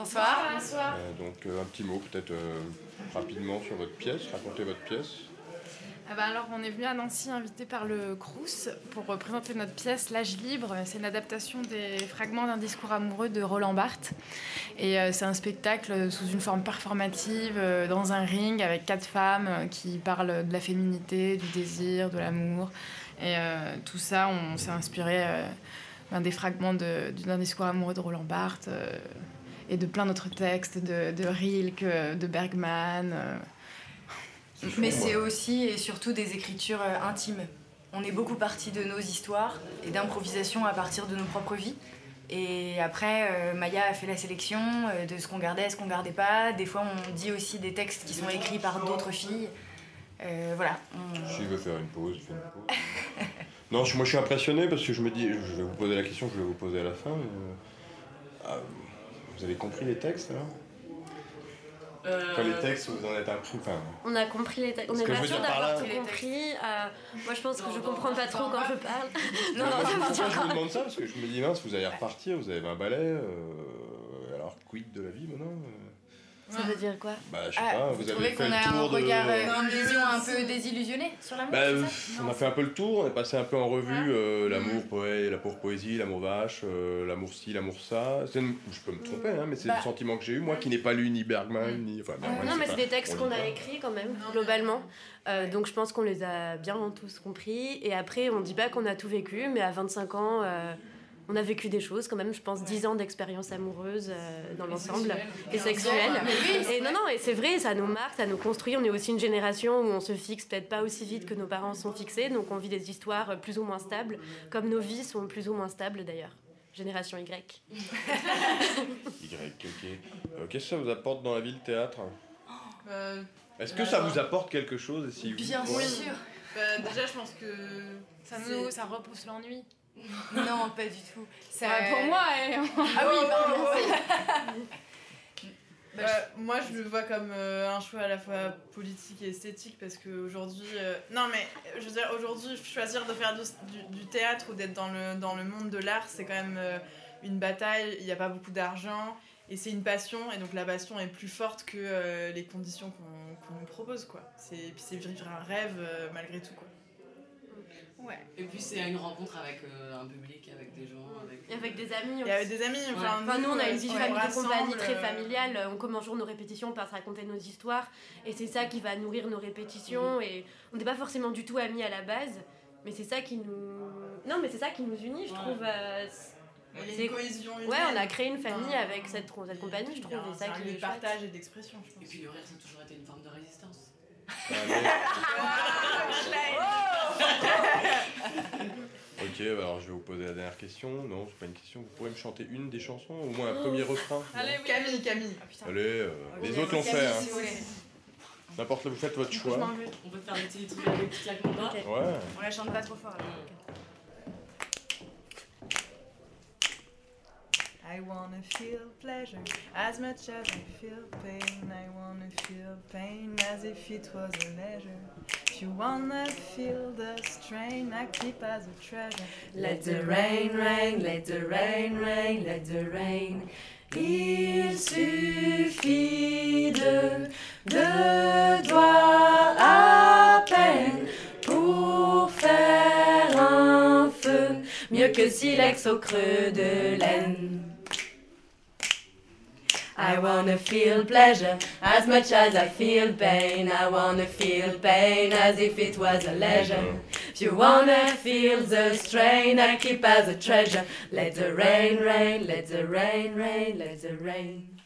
Bonsoir. Bonsoir. Euh, donc euh, un petit mot peut-être euh, rapidement sur votre pièce, racontez votre pièce. Ah bah alors, on est venu à Nancy invité par le Crous pour présenter notre pièce L'âge libre. C'est une adaptation des fragments d'un discours amoureux de Roland Barthes. Et euh, c'est un spectacle sous une forme performative, euh, dans un ring, avec quatre femmes euh, qui parlent de la féminité, du désir, de l'amour. Et euh, tout ça, on s'est inspiré euh, des fragments de- d'un discours amoureux de Roland Barthes euh, et de plein d'autres textes, de, de Rilke, de Bergman. euh, Mais c'est aussi et surtout des écritures euh, intimes. On est beaucoup parti de nos histoires et d'improvisation à partir de nos propres vies. Et après, euh, Maya a fait la sélection de ce qu'on gardait, ce qu'on gardait pas. Des fois, on dit aussi des textes qui sont écrits par d'autres filles. Euh, voilà. on- S'il veut faire une pause, il fait une pause. non, je- moi je suis impressionné parce que je me dis, je vais vous poser la question, je vais vous poser à la fin. mais, ah, vous avez compris les textes alors Enfin, les textes, vous en êtes appris. Enfin, On a compris les textes. On Ce est que pas sûr d'avoir tout compris. Euh, moi, je pense que je comprends pas trop quand je parle. non, Moi, non, je- dire je vous demande ça Parce que je me dis, mince, vous allez repartir, vous avez 20 balais, euh, alors quid de la vie maintenant euh Ça veut dire quoi Bah, je sais Ah, pas, vous, vous, avez trouvez fait qu'on le a un tour de. regard, euh, une vision un peu désillusionnée sur l'amour Bah, on a fait un peu le tour, on est passé un peu en revue euh, l'amour poé, l'amour poésie, l'amour vache, euh, l'amour ci, l'amour ça. C'est une- Je peux me tromper, hein, mais c'est Bah. le sentiment que j'ai eu, moi qui n'ai pas lu ni Bergman, ni. Enfin, Bergman, Non, mais c'est des textes on qu'on a écrits quand même, globalement. Euh, donc je pense qu'on les a bien tous compris. Et après, on dit pas qu'on a tout vécu, mais à 25 ans, euh, on a vécu des choses quand même. Je pense 10 ans d'expérience amoureuse euh, dans l'ensemble et sexuelle. Et non, non, et c'est vrai, ça nous marque, ça nous construit. On est aussi une génération où on se fixe peut-être pas aussi vite que nos parents sont fixés, donc on vit des histoires plus ou moins stables, comme nos vies sont plus ou moins stables d'ailleurs. Génération Y. Y, ok. Euh, Qu'est-ce que ça vous apporte dans la vie le théâtre? Euh, Est-ce que ça vous apporte quelque chose et si oui, Bien sûr. bah, déjà, je pense que. Ça, nous, ça repousse l'ennui. Non, pas du tout. Ça- Ouais, pour moi, Ah oui, pardon. Euh, moi, je le vois comme euh, un choix à la fois politique et esthétique parce qu'aujourd'hui. euh, non, mais je veux dire, aujourd'hui, choisir de faire du, du- du théâtre ou d'être dans le, dans le monde de l'art, c'est quand même euh, une bataille. Il n'y a pas beaucoup d'argent et c'est une passion. Et donc, la passion est plus forte que euh, les conditions qu'on qu'on nous propose, quoi. C'est puis c'est vivre un rêve euh, malgré tout, quoi. Ouais. Et puis c'est une rencontre avec euh, un public, avec des gens, avec... Et avec des amis Et avec des amis, enfin, Enfin, nous, on a une euh, vie de on famille de compagnie très euh, familiale. On commence jour nos répétitions, on passe raconter nos histoires. Et c'est ça qui va nourrir nos répétitions. Et on n'est pas forcément du tout amis à la base. Mais c'est ça qui nous. Non, mais c'est ça qui nous unit, je Ouais. trouve. euh, c'est- Il y a C'est- une cohésion Ouais, on a créé une famille Enfin, avec cette, cette compagnie, je trouve. Et C'est ça qui de partage et d'expression, je Et pense. puis le rire, ça a toujours été une forme de résistance. Ok, bah alors je vais vous poser la dernière question. Non, c'est pas une question. Vous pourrez me chanter une des chansons, au moins un premier refrain. Allez, Camille, Camille. Allez, euh, les autres l'ont fait. Hein. si. N'importe, vous faites votre choix. On peut faire des petits trucs avec petit claquement de doigts. Ok. Ouais. On la chante pas trop fort. alors. I wanna feel pleasure as much as I feel pain. I wanna feel pain as if it was a leisure. If you wanna feel the strain I keep as a treasure. Let the rain, rain, let the rain, rain, let the rain. Il suffit de deux doigts à peine pour faire un feu, mieux que silex au creux de laine. I wanna feel pleasure as much as I feel pain. I wanna feel pain as if it was a leisure. If you wanna feel the strain I keep as a treasure, let the rain, rain, let the rain, rain, let the rain.